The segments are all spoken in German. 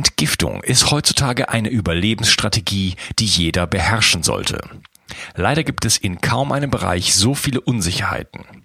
Entgiftung ist heutzutage eine Überlebensstrategie, die jeder beherrschen sollte. Leider gibt es in kaum einem Bereich so viele Unsicherheiten.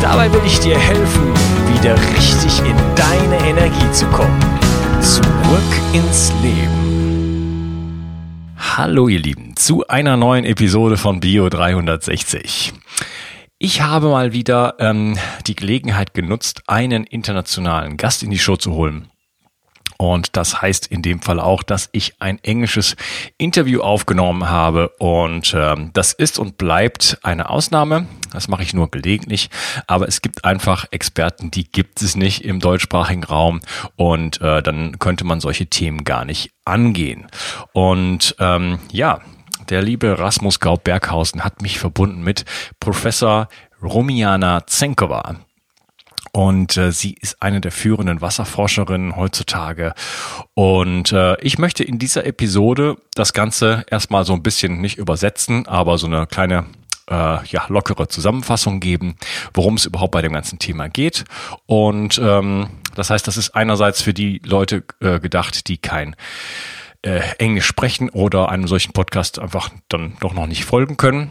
Dabei will ich dir helfen, wieder richtig in deine Energie zu kommen. Zurück ins Leben. Hallo ihr Lieben, zu einer neuen Episode von Bio 360. Ich habe mal wieder ähm, die Gelegenheit genutzt, einen internationalen Gast in die Show zu holen. Und das heißt in dem Fall auch, dass ich ein englisches Interview aufgenommen habe. Und ähm, das ist und bleibt eine Ausnahme. Das mache ich nur gelegentlich. Aber es gibt einfach Experten, die gibt es nicht im deutschsprachigen Raum. Und äh, dann könnte man solche Themen gar nicht angehen. Und ähm, ja, der liebe Rasmus Gaub-Berghausen hat mich verbunden mit Professor Romiana Zenkova. Und äh, sie ist eine der führenden Wasserforscherinnen heutzutage. Und äh, ich möchte in dieser Episode das Ganze erstmal so ein bisschen nicht übersetzen, aber so eine kleine äh, ja, lockere Zusammenfassung geben, worum es überhaupt bei dem ganzen Thema geht. Und ähm, das heißt, das ist einerseits für die Leute äh, gedacht, die kein äh, Englisch sprechen oder einem solchen Podcast einfach dann doch noch nicht folgen können.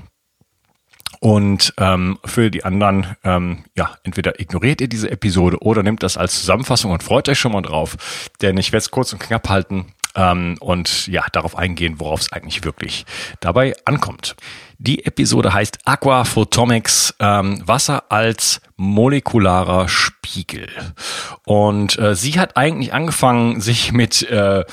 Und ähm, für die anderen, ähm, ja, entweder ignoriert ihr diese Episode oder nehmt das als Zusammenfassung und freut euch schon mal drauf. Denn ich werde es kurz und knapp halten ähm, und ja, darauf eingehen, worauf es eigentlich wirklich dabei ankommt. Die Episode heißt Aquaphotomics, ähm, Wasser als molekularer Spiegel. Und äh, sie hat eigentlich angefangen, sich mit äh,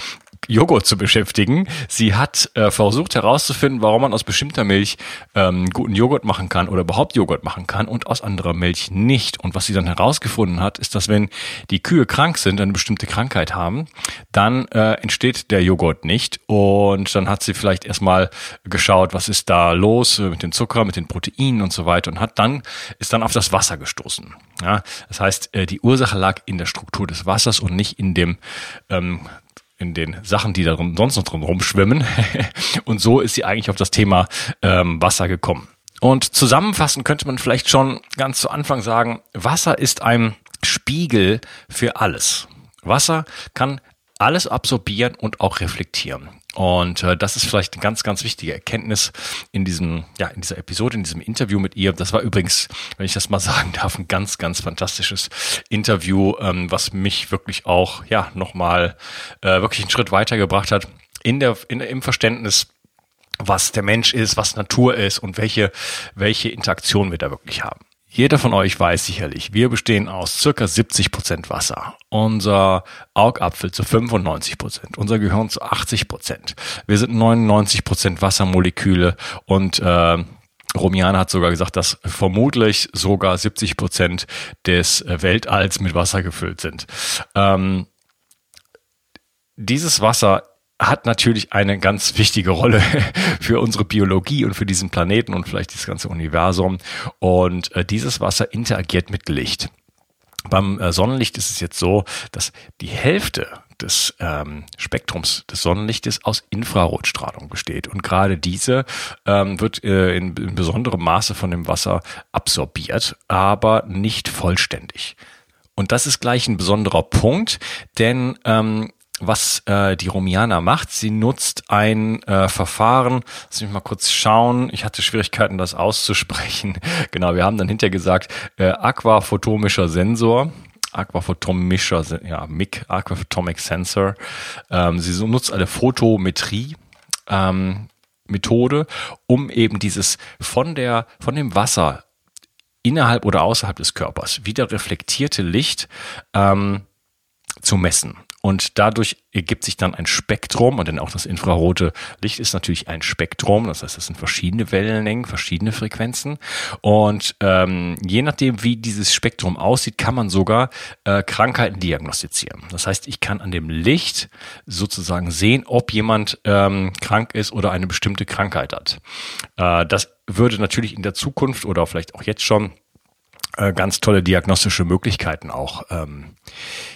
Joghurt zu beschäftigen. Sie hat äh, versucht herauszufinden, warum man aus bestimmter Milch ähm, guten Joghurt machen kann oder überhaupt Joghurt machen kann und aus anderer Milch nicht. Und was sie dann herausgefunden hat, ist, dass wenn die Kühe krank sind, eine bestimmte Krankheit haben, dann äh, entsteht der Joghurt nicht. Und dann hat sie vielleicht erstmal geschaut, was ist da los mit dem Zucker, mit den Proteinen und so weiter und hat dann, ist dann auf das Wasser gestoßen. Ja, das heißt, äh, die Ursache lag in der Struktur des Wassers und nicht in dem ähm, in den Sachen, die da sonst noch drin rumschwimmen. und so ist sie eigentlich auf das Thema ähm, Wasser gekommen. Und zusammenfassend könnte man vielleicht schon ganz zu Anfang sagen, Wasser ist ein Spiegel für alles. Wasser kann alles absorbieren und auch reflektieren. Und äh, das ist vielleicht eine ganz, ganz wichtige Erkenntnis in diesem, ja, in dieser Episode, in diesem Interview mit ihr. Das war übrigens, wenn ich das mal sagen darf, ein ganz, ganz fantastisches Interview, ähm, was mich wirklich auch, ja, nochmal äh, wirklich einen Schritt weitergebracht hat in der, in, im Verständnis, was der Mensch ist, was Natur ist und welche, welche Interaktion wir da wirklich haben. Jeder von euch weiß sicherlich, wir bestehen aus circa 70 Prozent Wasser. Unser Augapfel zu 95 Prozent, unser Gehirn zu 80 Prozent. Wir sind 99 Prozent Wassermoleküle und äh, Romiana hat sogar gesagt, dass vermutlich sogar 70 Prozent des Weltalls mit Wasser gefüllt sind. Ähm, dieses Wasser hat natürlich eine ganz wichtige Rolle für unsere Biologie und für diesen Planeten und vielleicht das ganze Universum. Und äh, dieses Wasser interagiert mit Licht. Beim äh, Sonnenlicht ist es jetzt so, dass die Hälfte des ähm, Spektrums des Sonnenlichtes aus Infrarotstrahlung besteht. Und gerade diese ähm, wird äh, in, in besonderem Maße von dem Wasser absorbiert, aber nicht vollständig. Und das ist gleich ein besonderer Punkt, denn ähm, was äh, die Romiana macht. Sie nutzt ein äh, Verfahren, lass mich mal kurz schauen, ich hatte Schwierigkeiten, das auszusprechen. genau, wir haben dann hinterher gesagt, äh, aquaphotomischer Sensor. Aquaphotomischer, ja, MIG, Aquaphotomic Sensor. Ähm, sie nutzt eine Photometrie. Ähm, Methode, um eben dieses von der, von dem Wasser innerhalb oder außerhalb des Körpers wieder reflektierte Licht ähm, zu messen. Und dadurch ergibt sich dann ein Spektrum, und denn auch das infrarote Licht ist natürlich ein Spektrum, das heißt, es sind verschiedene Wellenlängen, verschiedene Frequenzen. Und ähm, je nachdem, wie dieses Spektrum aussieht, kann man sogar äh, Krankheiten diagnostizieren. Das heißt, ich kann an dem Licht sozusagen sehen, ob jemand ähm, krank ist oder eine bestimmte Krankheit hat. Äh, das würde natürlich in der Zukunft oder vielleicht auch jetzt schon äh, ganz tolle diagnostische Möglichkeiten auch ähm,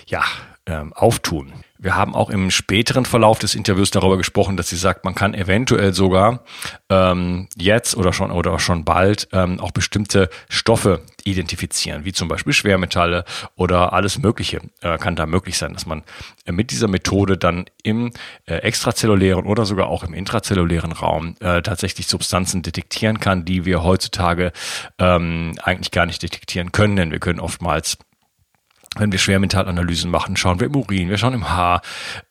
ja, ähm, auftun. Wir haben auch im späteren Verlauf des Interviews darüber gesprochen, dass sie sagt, man kann eventuell sogar ähm, jetzt oder schon oder schon bald ähm, auch bestimmte Stoffe identifizieren, wie zum Beispiel Schwermetalle oder alles Mögliche äh, kann da möglich sein, dass man äh, mit dieser Methode dann im äh, extrazellulären oder sogar auch im intrazellulären Raum äh, tatsächlich Substanzen detektieren kann, die wir heutzutage ähm, eigentlich gar nicht detektieren können, denn wir können oftmals wenn wir Schwermetallanalysen machen, schauen wir im Urin, wir schauen im Haar,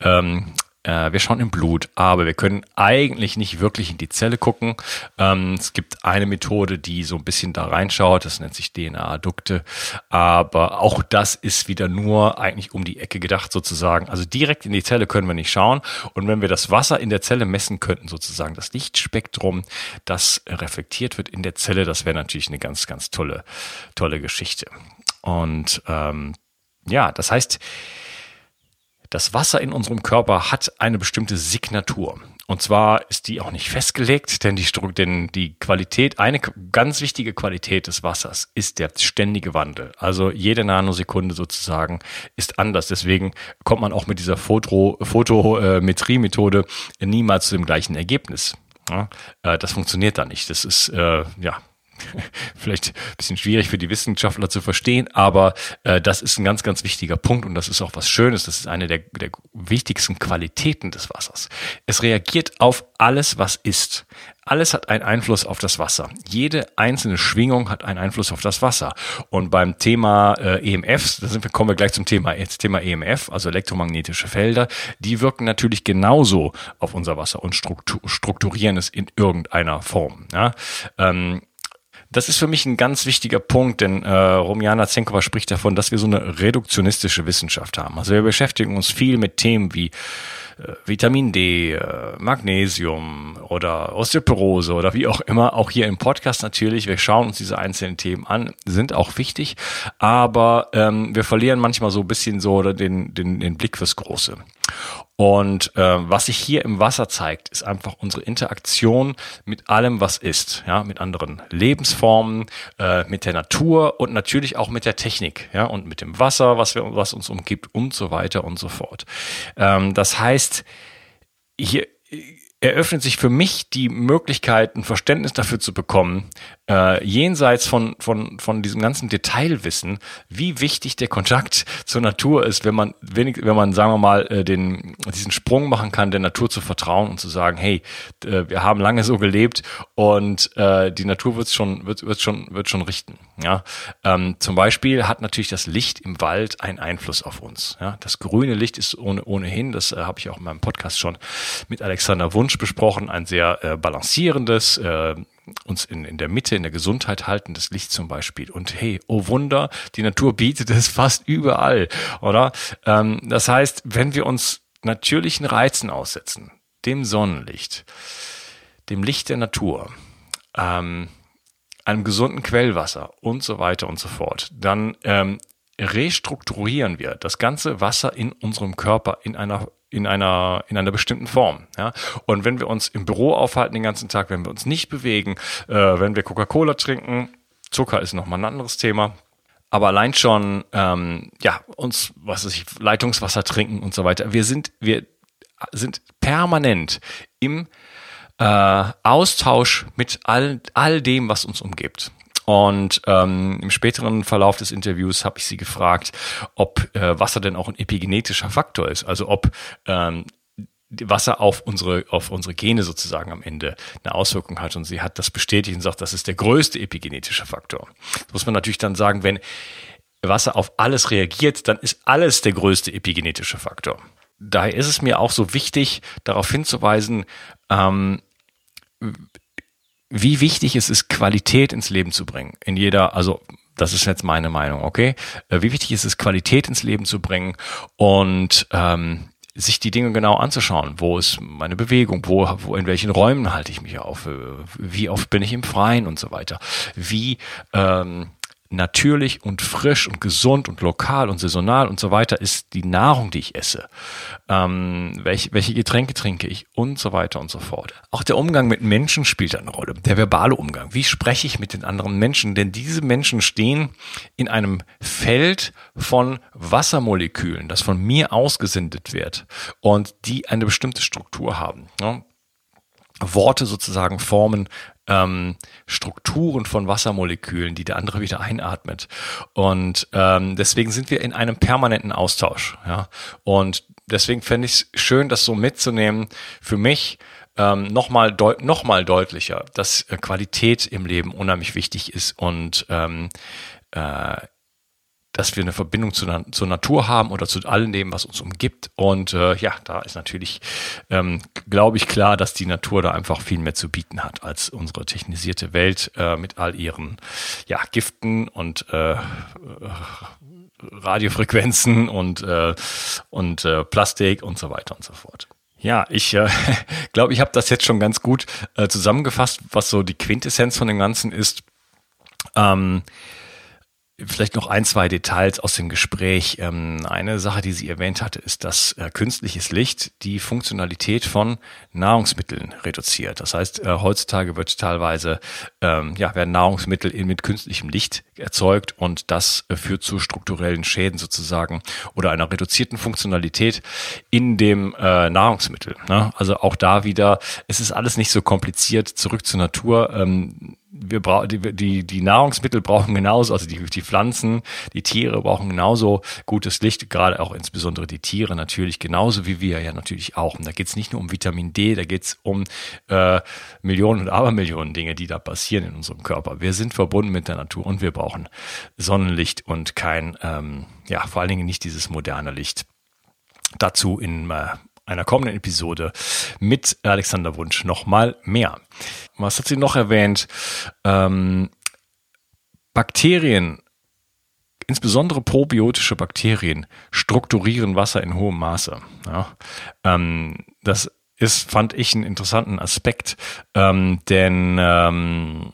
ähm, äh, wir schauen im Blut, aber wir können eigentlich nicht wirklich in die Zelle gucken. Ähm, es gibt eine Methode, die so ein bisschen da reinschaut, das nennt sich DNA-Adukte, aber auch das ist wieder nur eigentlich um die Ecke gedacht sozusagen. Also direkt in die Zelle können wir nicht schauen und wenn wir das Wasser in der Zelle messen könnten, sozusagen das Lichtspektrum, das reflektiert wird in der Zelle, das wäre natürlich eine ganz, ganz tolle, tolle Geschichte. Und ähm, ja, das heißt, das Wasser in unserem Körper hat eine bestimmte Signatur. Und zwar ist die auch nicht festgelegt, denn die, denn die Qualität, eine ganz wichtige Qualität des Wassers ist der ständige Wandel. Also jede Nanosekunde sozusagen ist anders. Deswegen kommt man auch mit dieser Foto, Fotometrie-Methode niemals zu dem gleichen Ergebnis. Äh, das funktioniert da nicht. Das ist, äh, ja, vielleicht ein bisschen schwierig für die Wissenschaftler zu verstehen, aber äh, das ist ein ganz, ganz wichtiger Punkt und das ist auch was Schönes. Das ist eine der, der wichtigsten Qualitäten des Wassers. Es reagiert auf alles, was ist. Alles hat einen Einfluss auf das Wasser. Jede einzelne Schwingung hat einen Einfluss auf das Wasser. Und beim Thema äh, EMFs, da sind wir, kommen wir gleich zum Thema, jetzt Thema EMF, also elektromagnetische Felder, die wirken natürlich genauso auf unser Wasser und strukturieren es in irgendeiner Form. Ja? Ähm, das ist für mich ein ganz wichtiger Punkt, denn äh, Romjana Zenkova spricht davon, dass wir so eine reduktionistische Wissenschaft haben. Also wir beschäftigen uns viel mit Themen wie Vitamin D, äh, Magnesium oder Osteoporose oder wie auch immer, auch hier im Podcast natürlich. Wir schauen uns diese einzelnen Themen an, sind auch wichtig, aber ähm, wir verlieren manchmal so ein bisschen so den, den, den Blick fürs Große. Und äh, was sich hier im Wasser zeigt, ist einfach unsere Interaktion mit allem, was ist, ja, mit anderen Lebensformen, äh, mit der Natur und natürlich auch mit der Technik, ja, und mit dem Wasser, was wir, was uns umgibt und so weiter und so fort. Ähm, das heißt, hier eröffnet sich für mich die Möglichkeit, ein Verständnis dafür zu bekommen, äh, jenseits von, von, von diesem ganzen Detailwissen, wie wichtig der Kontakt zur Natur ist, wenn man wenig, wenn man, sagen wir mal, äh, den, diesen Sprung machen kann, der Natur zu vertrauen und zu sagen, hey, äh, wir haben lange so gelebt und äh, die Natur wird schon, wird, wird schon, wird schon richten. Ja, ähm, zum Beispiel hat natürlich das Licht im Wald einen Einfluss auf uns. Ja, das grüne Licht ist ohne, ohnehin, das habe ich auch in meinem Podcast schon mit Alexander Wunsch besprochen, ein sehr äh, balancierendes, äh, uns in, in der Mitte, in der Gesundheit haltendes Licht zum Beispiel. Und hey, oh Wunder, die Natur bietet es fast überall, oder? Ähm, das heißt, wenn wir uns natürlichen Reizen aussetzen, dem Sonnenlicht, dem Licht der Natur, ähm, einem gesunden Quellwasser und so weiter und so fort, dann ähm, restrukturieren wir das ganze Wasser in unserem Körper in einer in einer, in einer bestimmten Form. Ja? Und wenn wir uns im Büro aufhalten den ganzen Tag, wenn wir uns nicht bewegen, äh, wenn wir Coca-Cola trinken, Zucker ist nochmal ein anderes Thema. Aber allein schon, ähm, ja, uns, was weiß ich, Leitungswasser trinken und so weiter. Wir sind, wir sind permanent im äh, Austausch mit all, all dem, was uns umgibt. Und ähm, im späteren Verlauf des Interviews habe ich sie gefragt, ob äh, Wasser denn auch ein epigenetischer Faktor ist, also ob ähm, Wasser auf unsere, auf unsere Gene sozusagen am Ende eine Auswirkung hat. Und sie hat das bestätigt und sagt, das ist der größte epigenetische Faktor. Das muss man natürlich dann sagen, wenn Wasser auf alles reagiert, dann ist alles der größte epigenetische Faktor. Daher ist es mir auch so wichtig, darauf hinzuweisen, ähm, wie wichtig es ist, Qualität ins Leben zu bringen. In jeder, also das ist jetzt meine Meinung, okay? Äh, wie wichtig ist es, Qualität ins Leben zu bringen und ähm, sich die Dinge genau anzuschauen. Wo ist meine Bewegung? Wo, wo, in welchen Räumen halte ich mich auf? Äh, wie oft bin ich im Freien und so weiter? Wie ähm, natürlich und frisch und gesund und lokal und saisonal und so weiter ist die Nahrung, die ich esse. Ähm, welche, welche Getränke trinke ich und so weiter und so fort. Auch der Umgang mit Menschen spielt eine Rolle. Der verbale Umgang. Wie spreche ich mit den anderen Menschen? Denn diese Menschen stehen in einem Feld von Wassermolekülen, das von mir ausgesendet wird und die eine bestimmte Struktur haben. Ja? Worte sozusagen formen ähm, Strukturen von Wassermolekülen, die der andere wieder einatmet. Und ähm, deswegen sind wir in einem permanenten Austausch. Ja? Und deswegen fände ich es schön, das so mitzunehmen. Für mich ähm, nochmal deut noch deutlicher, dass äh, Qualität im Leben unheimlich wichtig ist und ähm, äh, dass wir eine Verbindung zu, zur Natur haben oder zu all dem, was uns umgibt. Und äh, ja, da ist natürlich, ähm, glaube ich, klar, dass die Natur da einfach viel mehr zu bieten hat als unsere technisierte Welt äh, mit all ihren ja, Giften und äh, Radiofrequenzen und, äh, und äh, Plastik und so weiter und so fort. Ja, ich äh, glaube, ich habe das jetzt schon ganz gut äh, zusammengefasst, was so die Quintessenz von dem Ganzen ist. Ähm, Vielleicht noch ein, zwei Details aus dem Gespräch. Ähm, eine Sache, die sie erwähnt hatte, ist, dass äh, künstliches Licht die Funktionalität von Nahrungsmitteln reduziert. Das heißt, äh, heutzutage wird teilweise, ähm, ja, werden Nahrungsmittel mit künstlichem Licht erzeugt und das äh, führt zu strukturellen Schäden sozusagen oder einer reduzierten Funktionalität in dem Nahrungsmittel. Ne? Also auch da wieder, es ist alles nicht so kompliziert, zurück zur Natur ähm, wir brauchen die, die, die Nahrungsmittel brauchen genauso, also die, die Pflanzen, die Tiere brauchen genauso gutes Licht, gerade auch insbesondere die Tiere natürlich, genauso wie wir ja natürlich auch. Und da geht es nicht nur um Vitamin D, da geht es um äh, Millionen und Abermillionen Dinge, die da passieren in unserem Körper. Wir sind verbunden mit der Natur und wir brauchen Sonnenlicht und kein, ähm, ja, vor allen Dingen nicht dieses moderne Licht. Dazu in äh, einer kommenden Episode mit Alexander Wunsch nochmal mehr. Was hat sie noch erwähnt? Ähm, Bakterien, insbesondere probiotische Bakterien, strukturieren Wasser in hohem Maße. Ja, ähm, das ist, fand ich, einen interessanten Aspekt, ähm, denn ähm,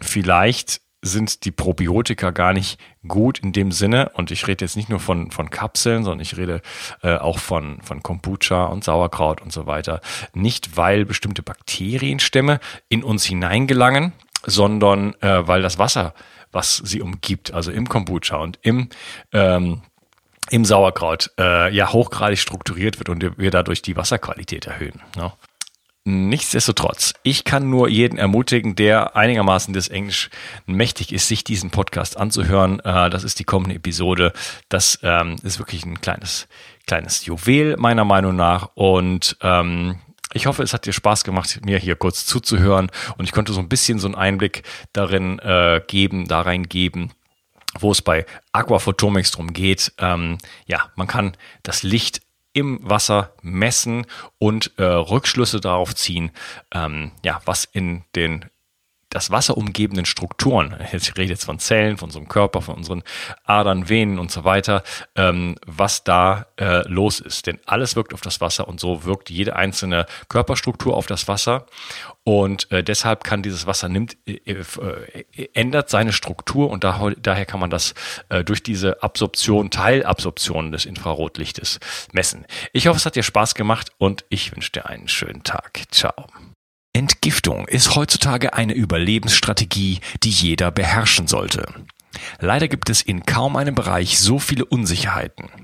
vielleicht sind die Probiotika gar nicht gut in dem Sinne. Und ich rede jetzt nicht nur von, von Kapseln, sondern ich rede äh, auch von, von Kombucha und Sauerkraut und so weiter. Nicht, weil bestimmte Bakterienstämme in uns hineingelangen, sondern äh, weil das Wasser, was sie umgibt, also im Kombucha und im ähm, im Sauerkraut äh, ja hochgradig strukturiert wird und wir dadurch die Wasserqualität erhöhen. Ne? Nichtsdestotrotz, ich kann nur jeden ermutigen, der einigermaßen des Englisch mächtig ist, sich diesen Podcast anzuhören. Äh, das ist die kommende Episode. Das ähm, ist wirklich ein kleines, kleines Juwel meiner Meinung nach. Und ähm, ich hoffe, es hat dir Spaß gemacht, mir hier kurz zuzuhören. Und ich konnte so ein bisschen so einen Einblick darin äh, geben, da reingeben wo es bei Aquaphotomics drum geht. Ähm, ja, man kann das Licht im Wasser messen und äh, Rückschlüsse darauf ziehen, ähm, ja, was in den das Wasser umgebenden Strukturen, ich rede jetzt von Zellen, von unserem Körper, von unseren Adern, Venen und so weiter, ähm, was da äh, los ist. Denn alles wirkt auf das Wasser und so wirkt jede einzelne Körperstruktur auf das Wasser. Und äh, deshalb kann dieses Wasser nimmt, äh, äh, ändert seine Struktur und da, daher kann man das äh, durch diese Absorption, Teilabsorption des Infrarotlichtes messen. Ich hoffe, es hat dir Spaß gemacht und ich wünsche dir einen schönen Tag. Ciao. Entgiftung ist heutzutage eine Überlebensstrategie, die jeder beherrschen sollte. Leider gibt es in kaum einem Bereich so viele Unsicherheiten.